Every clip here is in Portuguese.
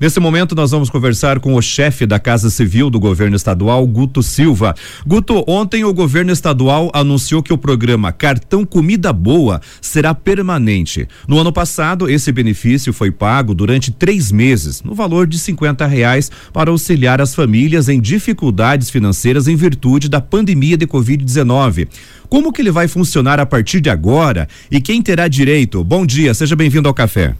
Nesse momento, nós vamos conversar com o chefe da Casa Civil do governo estadual, Guto Silva. Guto, ontem o governo estadual anunciou que o programa Cartão Comida Boa será permanente. No ano passado, esse benefício foi pago durante três meses, no valor de 50 reais, para auxiliar as famílias em dificuldades financeiras em virtude da pandemia de Covid-19. Como que ele vai funcionar a partir de agora e quem terá direito? Bom dia, seja bem-vindo ao café.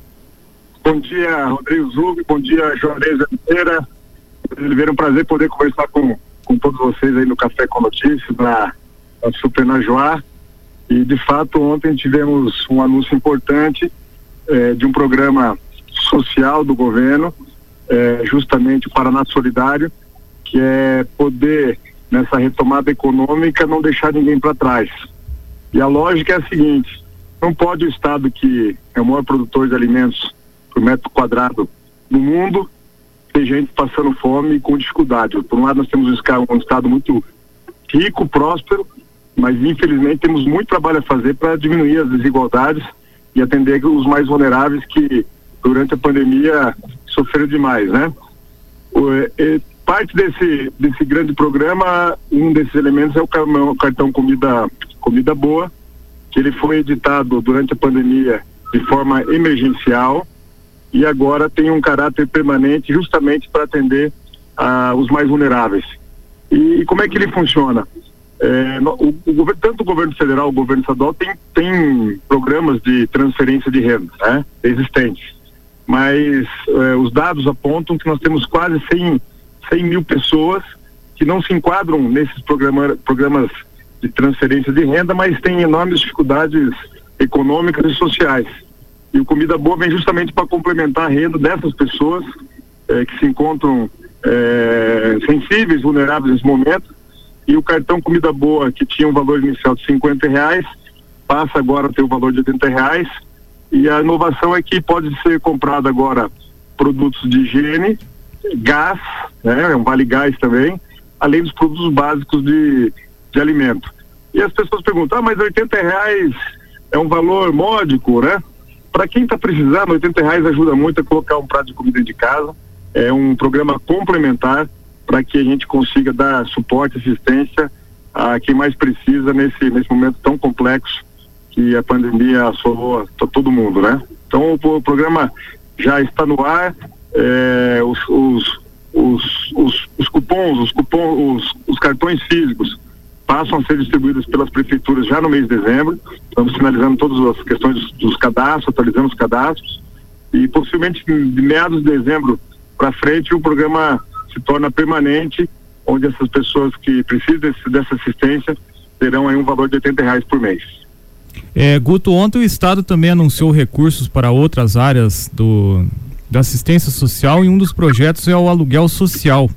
Bom dia, Rodrigo Zug, bom dia, Juarez Oliveira. Oliveira, um prazer poder conversar com, com todos vocês aí no Café com Notícias, na, na Super Najuá. E, de fato, ontem tivemos um anúncio importante eh, de um programa social do governo, eh, justamente o Paraná Solidário, que é poder, nessa retomada econômica, não deixar ninguém para trás. E a lógica é a seguinte: não pode o Estado, que é o maior produtor de alimentos por metro quadrado no mundo, ter gente passando fome e com dificuldade. Por um lado, nós temos um Estado muito rico, próspero, mas infelizmente temos muito trabalho a fazer para diminuir as desigualdades e atender os mais vulneráveis que durante a pandemia sofreram demais, né? Parte desse desse grande programa, um desses elementos é o cartão comida comida boa, que ele foi editado durante a pandemia de forma emergencial e agora tem um caráter permanente justamente para atender ah, os mais vulneráveis. E, e, como é que ele funciona? É, no, o, o, tanto o governo federal, o governo estadual tem, tem programas de transferência de renda né, existentes, mas é, os dados apontam que nós temos quase 100, 100 mil pessoas que não se enquadram nesses programa, programas de transferência de renda, mas têm enormes dificuldades econômicas e sociais. E o Comida Boa vem justamente para complementar a renda dessas pessoas eh, que se encontram eh, sensíveis, vulneráveis nesse momento. E o cartão Comida Boa, que tinha um valor inicial de 50 reais, passa agora a ter o valor de 80 reais. E a inovação é que pode ser comprado agora produtos de higiene, gás, né, um vale gás também, além dos produtos básicos de, de alimento. E as pessoas perguntam, ah, mas 80 reais é um valor módico, né? Para quem está precisando, 80 reais ajuda muito a colocar um prato de comida de casa. É um programa complementar para que a gente consiga dar suporte, assistência a quem mais precisa nesse, nesse momento tão complexo que a pandemia assolou todo mundo, né? Então o, o programa já está no ar, é, os, os, os, os, os cupons, os cupons, os, os cartões físicos passam a ser distribuídas pelas prefeituras já no mês de dezembro. Estamos finalizando todas as questões dos, dos cadastros, atualizando os cadastros e possivelmente de meados de dezembro para frente o programa se torna permanente, onde essas pessoas que precisam desse, dessa assistência terão aí um valor de 80 reais por mês. É, Guto, ontem o Estado também anunciou recursos para outras áreas do, da assistência social e um dos projetos é o aluguel social.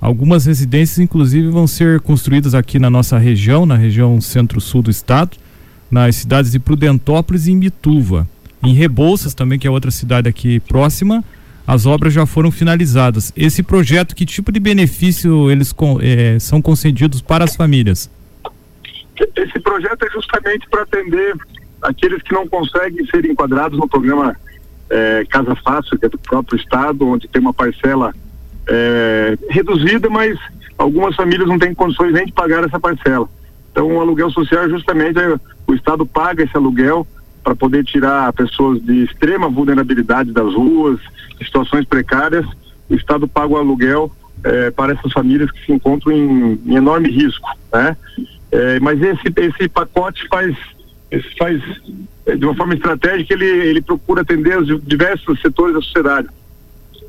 Algumas residências, inclusive, vão ser construídas aqui na nossa região, na região centro-sul do estado, nas cidades de Prudentópolis e Imbituva. Em Rebouças também, que é outra cidade aqui próxima, as obras já foram finalizadas. Esse projeto, que tipo de benefício eles é, são concedidos para as famílias? Esse projeto é justamente para atender aqueles que não conseguem ser enquadrados no programa é, Casa Fácil, que é do próprio Estado, onde tem uma parcela é, reduzida, mas algumas famílias não têm condições nem de pagar essa parcela. Então, o aluguel social é justamente é, o Estado paga esse aluguel para poder tirar pessoas de extrema vulnerabilidade das ruas, situações precárias. O Estado paga o aluguel é, para essas famílias que se encontram em, em enorme risco, né? É, mas esse esse pacote faz faz é, de uma forma estratégica ele ele procura atender os diversos setores da sociedade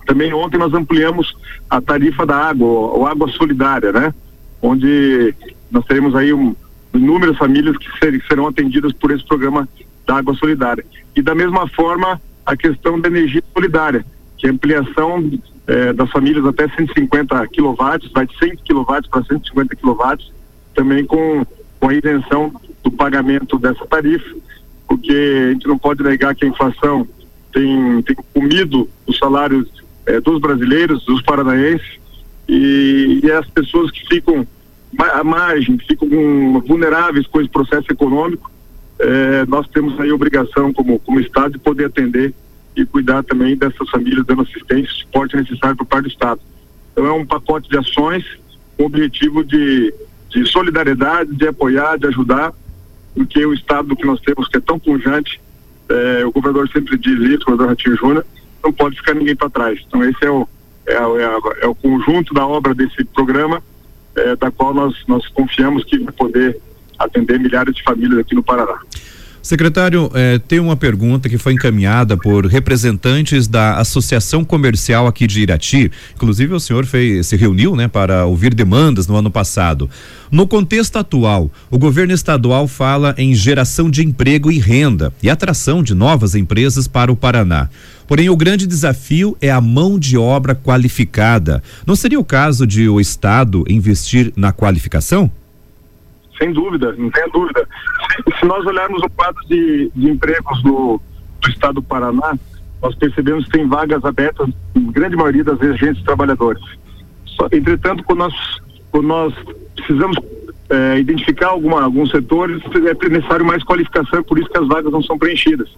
também ontem nós ampliamos a tarifa da água, ou água solidária, né? Onde nós teremos aí um, inúmeras famílias que ser, serão atendidas por esse programa da água solidária. E da mesma forma, a questão da energia solidária, que é ampliação eh, das famílias até 150 quilowatts, vai de 100 quilowatts para 150 quilowatts, também com, com a isenção do pagamento dessa tarifa, porque a gente não pode negar que a inflação tem, tem comido os salários é, dos brasileiros, dos paranaenses, e, e, as pessoas que ficam à margem, que ficam vulneráveis com esse processo econômico, é, nós temos aí obrigação como, como Estado de poder atender e cuidar também dessas famílias, dando assistência suporte necessário por parte do Estado. Então é um pacote de ações com o objetivo de, de solidariedade, de apoiar, de ajudar, porque o Estado que nós temos, que é tão pujante, é, o governador sempre diz isso, o governador Ratinho Júnior, não pode ficar ninguém para trás. Então esse é o, é, é, é, o conjunto da obra desse programa, é, da qual nós, nós confiamos que vai poder atender milhares de famílias aqui no Paraná. Secretário, eh, tem uma pergunta que foi encaminhada por representantes da Associação Comercial aqui de Irati. Inclusive, o senhor fez, se reuniu né, para ouvir demandas no ano passado. No contexto atual, o governo estadual fala em geração de emprego e renda e atração de novas empresas para o Paraná. Porém, o grande desafio é a mão de obra qualificada. Não seria o caso de o Estado investir na qualificação? Sem dúvida, não tenha dúvida. Se, se nós olharmos o quadro de, de empregos do, do estado do Paraná, nós percebemos que tem vagas abertas, em grande maioria das agentes trabalhadores. Só, entretanto, quando nós, quando nós precisamos é, identificar alguma, alguns setores, é necessário mais qualificação, por isso que as vagas não são preenchidas.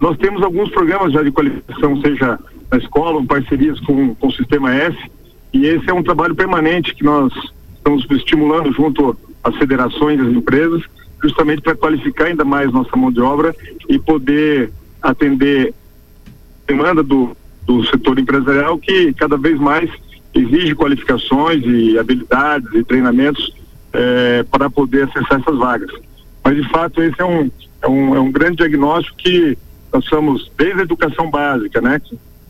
Nós temos alguns programas já de qualificação, seja na escola, ou parcerias com, com o Sistema S, e esse é um trabalho permanente que nós estamos estimulando junto as federações, as empresas, justamente para qualificar ainda mais nossa mão de obra e poder atender a demanda do, do setor empresarial que cada vez mais exige qualificações e habilidades e treinamentos eh, para poder acessar essas vagas. Mas de fato esse é um, é um, é um grande diagnóstico que nós somos desde a educação básica, né?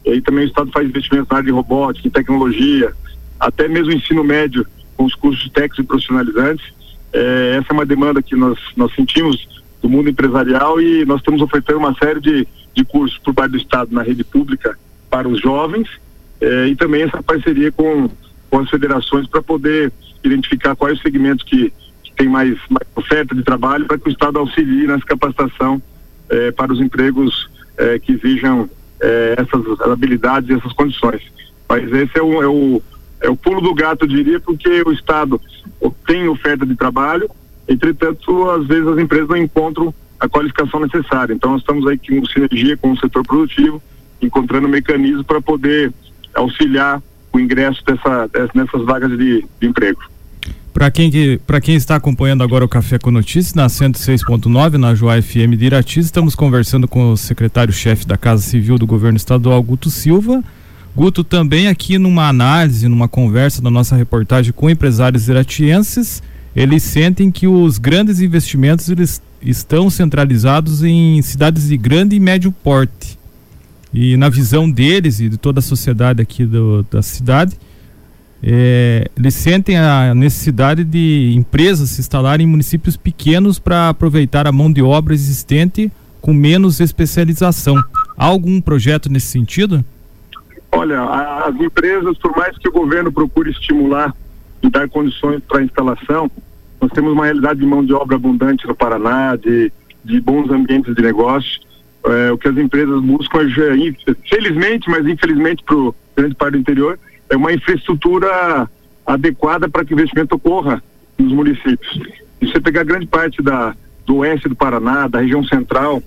E aí também o Estado faz investimentos na área de robótica, em tecnologia, até mesmo ensino médio com os cursos técnicos e profissionalizantes é, essa é uma demanda que nós, nós sentimos do mundo empresarial e nós estamos ofertando uma série de, de cursos por parte do Estado na rede pública para os jovens é, e também essa parceria com, com as federações para poder identificar quais os segmentos que, que tem mais, mais oferta de trabalho para que o Estado auxilie nessa capacitação é, para os empregos é, que exijam essas habilidades e essas condições. Mas esse é o, é o é o pulo do gato, eu diria, porque o Estado tem oferta de trabalho, entretanto, às vezes as empresas não encontram a qualificação necessária. Então, nós estamos aí com sinergia com o setor produtivo, encontrando mecanismos para poder auxiliar o ingresso dessa, nessas vagas de, de emprego. Para quem, que, quem está acompanhando agora o Café com Notícias, na 106.9, na Joá FM de Irati, estamos conversando com o secretário-chefe da Casa Civil do Governo Estadual, Guto Silva. Guto, também aqui numa análise, numa conversa da nossa reportagem com empresários iratienses, eles sentem que os grandes investimentos eles estão centralizados em cidades de grande e médio porte. E na visão deles e de toda a sociedade aqui do, da cidade, é, eles sentem a necessidade de empresas se instalarem em municípios pequenos para aproveitar a mão de obra existente com menos especialização. Há algum projeto nesse sentido? Olha, as empresas, por mais que o governo procure estimular e dar condições para a instalação, nós temos uma realidade de mão de obra abundante no Paraná, de, de bons ambientes de negócio. É, o que as empresas buscam, é, felizmente, mas infelizmente para o grande parte do interior, é uma infraestrutura adequada para que o investimento ocorra nos municípios. E você pegar grande parte da, do oeste do Paraná, da região central,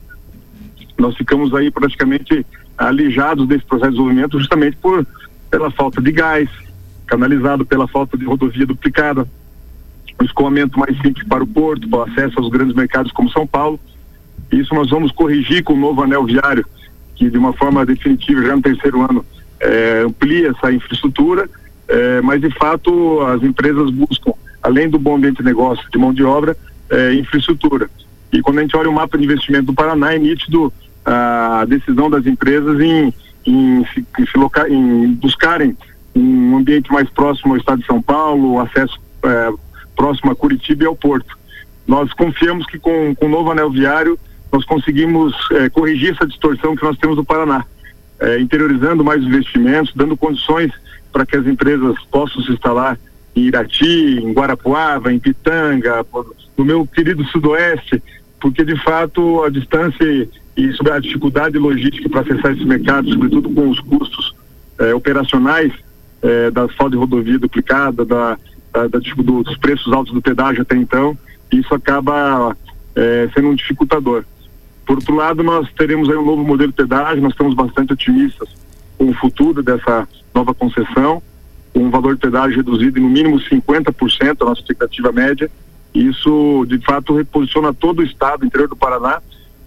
nós ficamos aí praticamente alijados desse processo de desenvolvimento justamente por pela falta de gás canalizado, pela falta de rodovia duplicada, o escoamento mais simples para o porto, para o acesso aos grandes mercados como São Paulo. Isso nós vamos corrigir com o novo anel viário, que de uma forma definitiva já no terceiro ano é, amplia essa infraestrutura, é, mas de fato as empresas buscam, além do bom ambiente de negócio, de mão de obra, é, infraestrutura. E quando a gente olha o mapa de investimento do Paraná, é nítido a decisão das empresas em, em, em, se loca, em buscarem um ambiente mais próximo ao estado de São Paulo, acesso é, próximo a Curitiba e ao Porto. Nós confiamos que com, com o novo anel viário nós conseguimos é, corrigir essa distorção que nós temos no Paraná, é, interiorizando mais investimentos, dando condições para que as empresas possam se instalar em Irati, em Guarapuava, em Pitanga, no meu querido Sudoeste, porque de fato a distância e sobre a dificuldade logística para acessar esse mercado, sobretudo com os custos eh, operacionais eh, da falta de rodovia duplicada, da, da, da do, dos preços altos do pedágio até então, isso acaba eh, sendo um dificultador. Por outro lado, nós teremos aí um novo modelo de pedágio, nós estamos bastante otimistas com o futuro dessa nova concessão, com um valor de pedágio reduzido em no mínimo 50%, a nossa expectativa média. Isso, de fato, reposiciona todo o estado, interior do Paraná,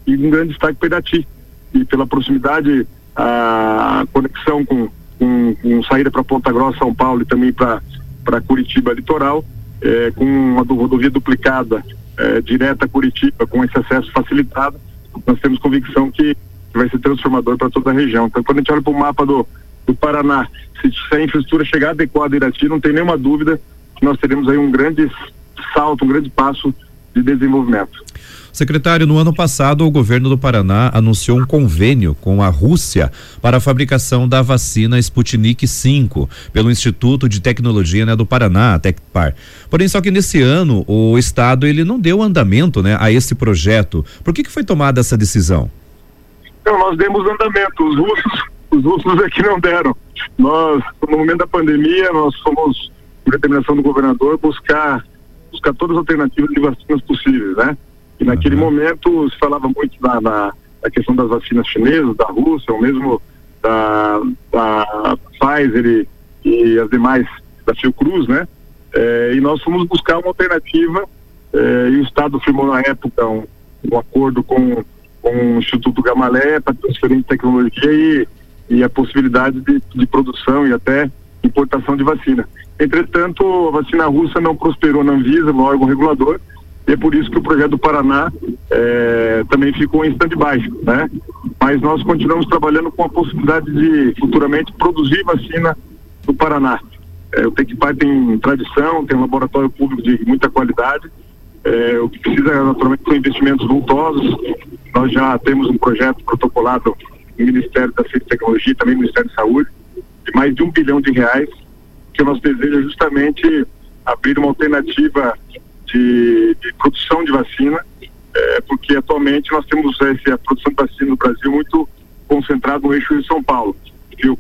e um grande destaque para Irati. E pela proximidade, a conexão com, com, com saída para Ponta Grossa, São Paulo e também para Curitiba Litoral, é, com uma rodovia duplicada é, direta a Curitiba, com esse acesso facilitado, nós temos convicção que vai ser transformador para toda a região. Então, quando a gente olha para o mapa do, do Paraná, se, se, a infraestrutura chegar adequada a Irati, não tem nenhuma dúvida que nós teremos aí um grande salto, um grande passo de desenvolvimento. Secretário, no ano passado, o governo do Paraná anunciou um convênio com a Rússia para a fabricação da vacina Sputnik V, pelo Instituto de Tecnologia né, do Paraná, Tecpar. Porém, só que nesse ano, o Estado ele não deu andamento né, a esse projeto. Por que, que foi tomada essa decisão? Então, nós demos andamento. Os russos, os russos é que não deram. Nós, no momento da pandemia, nós fomos, por determinação do governador, buscar, buscar todas as alternativas de vacinas possíveis, né? E naquele uhum. momento se falava muito na, na, na, questão das vacinas chinesas, da Rússia, ou mesmo da, da Pfizer e, e as demais da Fiocruz, né? É, e nós fomos buscar uma alternativa é, e o Estado firmou na época um, um acordo com, com o Instituto Gamalé para transferir tecnologia e, e a possibilidade de, de produção e até importação de vacina. Entretanto, a vacina russa não prosperou na Anvisa, no órgão regulador, e é por isso que o projeto do Paraná é, também ficou em stand-by, né? Mas nós continuamos trabalhando com a possibilidade de futuramente produzir vacina no Paraná. É, o Tecpai tem tradição, tem um laboratório público de muita qualidade. É, o que precisa naturalmente são investimentos vultosos. Nós já temos um projeto protocolado no Ministério da Ciência e Tecnologia e também no Ministério da Saúde de mais de um bilhão de reais que o nosso desejo é justamente abrir uma alternativa de, de produção de vacina, é, porque atualmente nós temos essa produção de vacina no Brasil muito concentrada no eixo de São Paulo,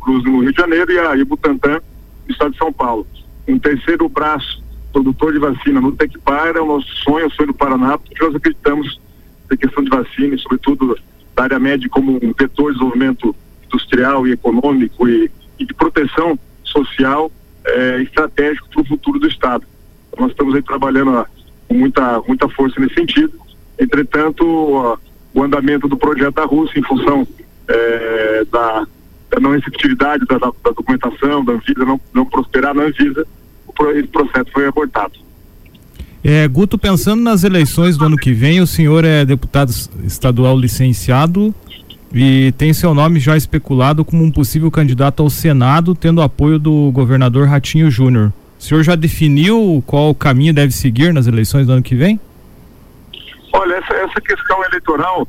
Cruz no Rio de Janeiro e a Ibutantan no estado de São Paulo. Um terceiro braço produtor de vacina no Tecpar é o nosso sonho, o sonho do Paraná, porque nós acreditamos na questão de vacina e sobretudo da área média como um vetor de desenvolvimento industrial e econômico e de proteção social é, estratégico para o futuro do Estado. Nós estamos aí trabalhando com muita, muita força nesse sentido. Entretanto, o andamento do projeto da Rússia, em função é, da, da, não receptividade da, da, da, documentação, da Anvisa não, não prosperar na Anvisa, o, esse processo foi abortado. É, Guto, pensando nas eleições do ano que vem, o senhor é deputado estadual licenciado e tem seu nome já especulado como um possível candidato ao Senado, tendo apoio do governador Ratinho Júnior. O senhor já definiu qual caminho deve seguir nas eleições do ano que vem? Olha, essa, essa questão eleitoral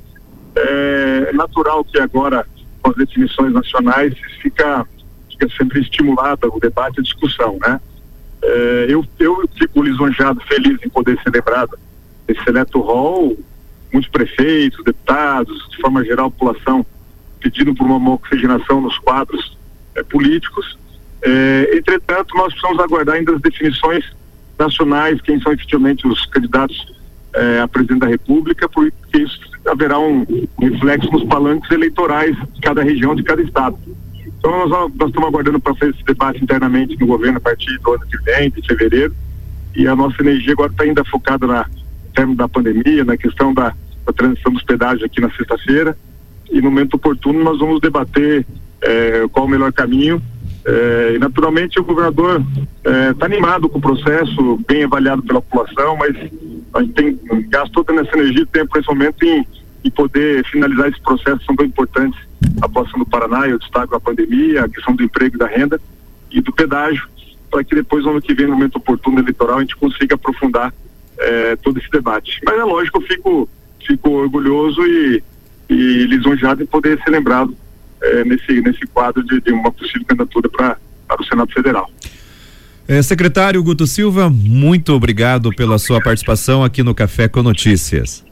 é natural que agora, com as definições nacionais, fica, fica sempre estimulada o debate e a discussão, né? É, eu, eu fico lisonjeado, feliz em poder ser lembrado esse seleto rol, muitos prefeitos, deputados, de forma geral, a população pedindo por uma oxigenação nos quadros é, políticos é, entretanto, nós precisamos aguardar ainda as definições nacionais, quem são efetivamente os candidatos é, a presidente da República, porque isso haverá um reflexo nos palanques eleitorais de cada região, de cada estado. Então, nós, nós estamos aguardando para fazer esse debate internamente no governo a partir do ano que vem, de fevereiro, e a nossa energia agora está ainda focada na termo da pandemia, na questão da, da transição dos pedágios aqui na sexta-feira, e no momento oportuno nós vamos debater é, qual o melhor caminho. É, e naturalmente o governador está tá animado com o processo, bem avaliado pela população, mas a gente tem gastou toda essa energia e tempo nesse momento em, em poder finalizar esse processo são tão importantes. A população do Paraná, eu destaco a pandemia, a questão do emprego e da renda e do pedágio, para que depois, no ano que vem, no momento oportuno eleitoral, a gente consiga aprofundar é, todo esse debate. Mas é lógico, eu fico, fico orgulhoso e, e lisonjeado em poder ser lembrado é, nesse, nesse quadro de, de uma possível candidatura para o Senado Federal. É, secretário Guto Silva, muito obrigado pela sua participação aqui no Café com Notícias.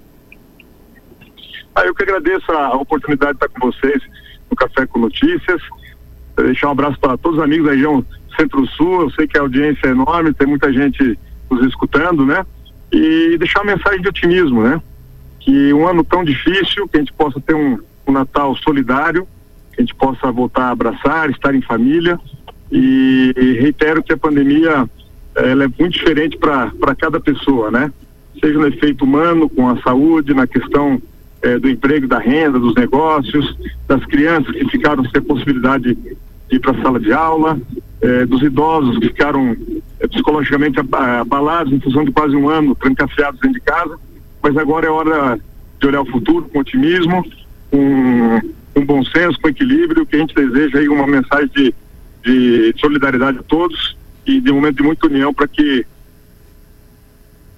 Ah, eu que agradeço a oportunidade de estar com vocês no Café com Notícias. Deixar um abraço para todos os amigos da região Centro-Sul. Eu sei que a audiência é enorme, tem muita gente nos escutando, né? E deixar uma mensagem de otimismo, né? Que um ano tão difícil, que a gente possa ter um, um Natal solidário, que a gente possa voltar a abraçar, estar em família. E, e reitero que a pandemia ela é muito diferente para cada pessoa, né? Seja no efeito humano, com a saúde, na questão eh, do emprego, da renda, dos negócios, das crianças que ficaram sem possibilidade de ir para a sala de aula, eh, dos idosos que ficaram eh, psicologicamente abalados em função de quase um ano trancafiados dentro de casa. Mas agora é hora de olhar o futuro com otimismo, com, com bom senso, com equilíbrio. Que a gente deseja aí uma mensagem de, de solidariedade a todos e de um momento de muita união para que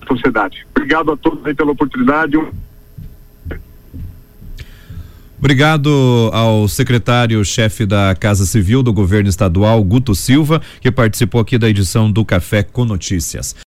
a sociedade. Obrigado a todos aí pela oportunidade. Obrigado ao secretário-chefe da Casa Civil do Governo Estadual, Guto Silva, que participou aqui da edição do Café com Notícias.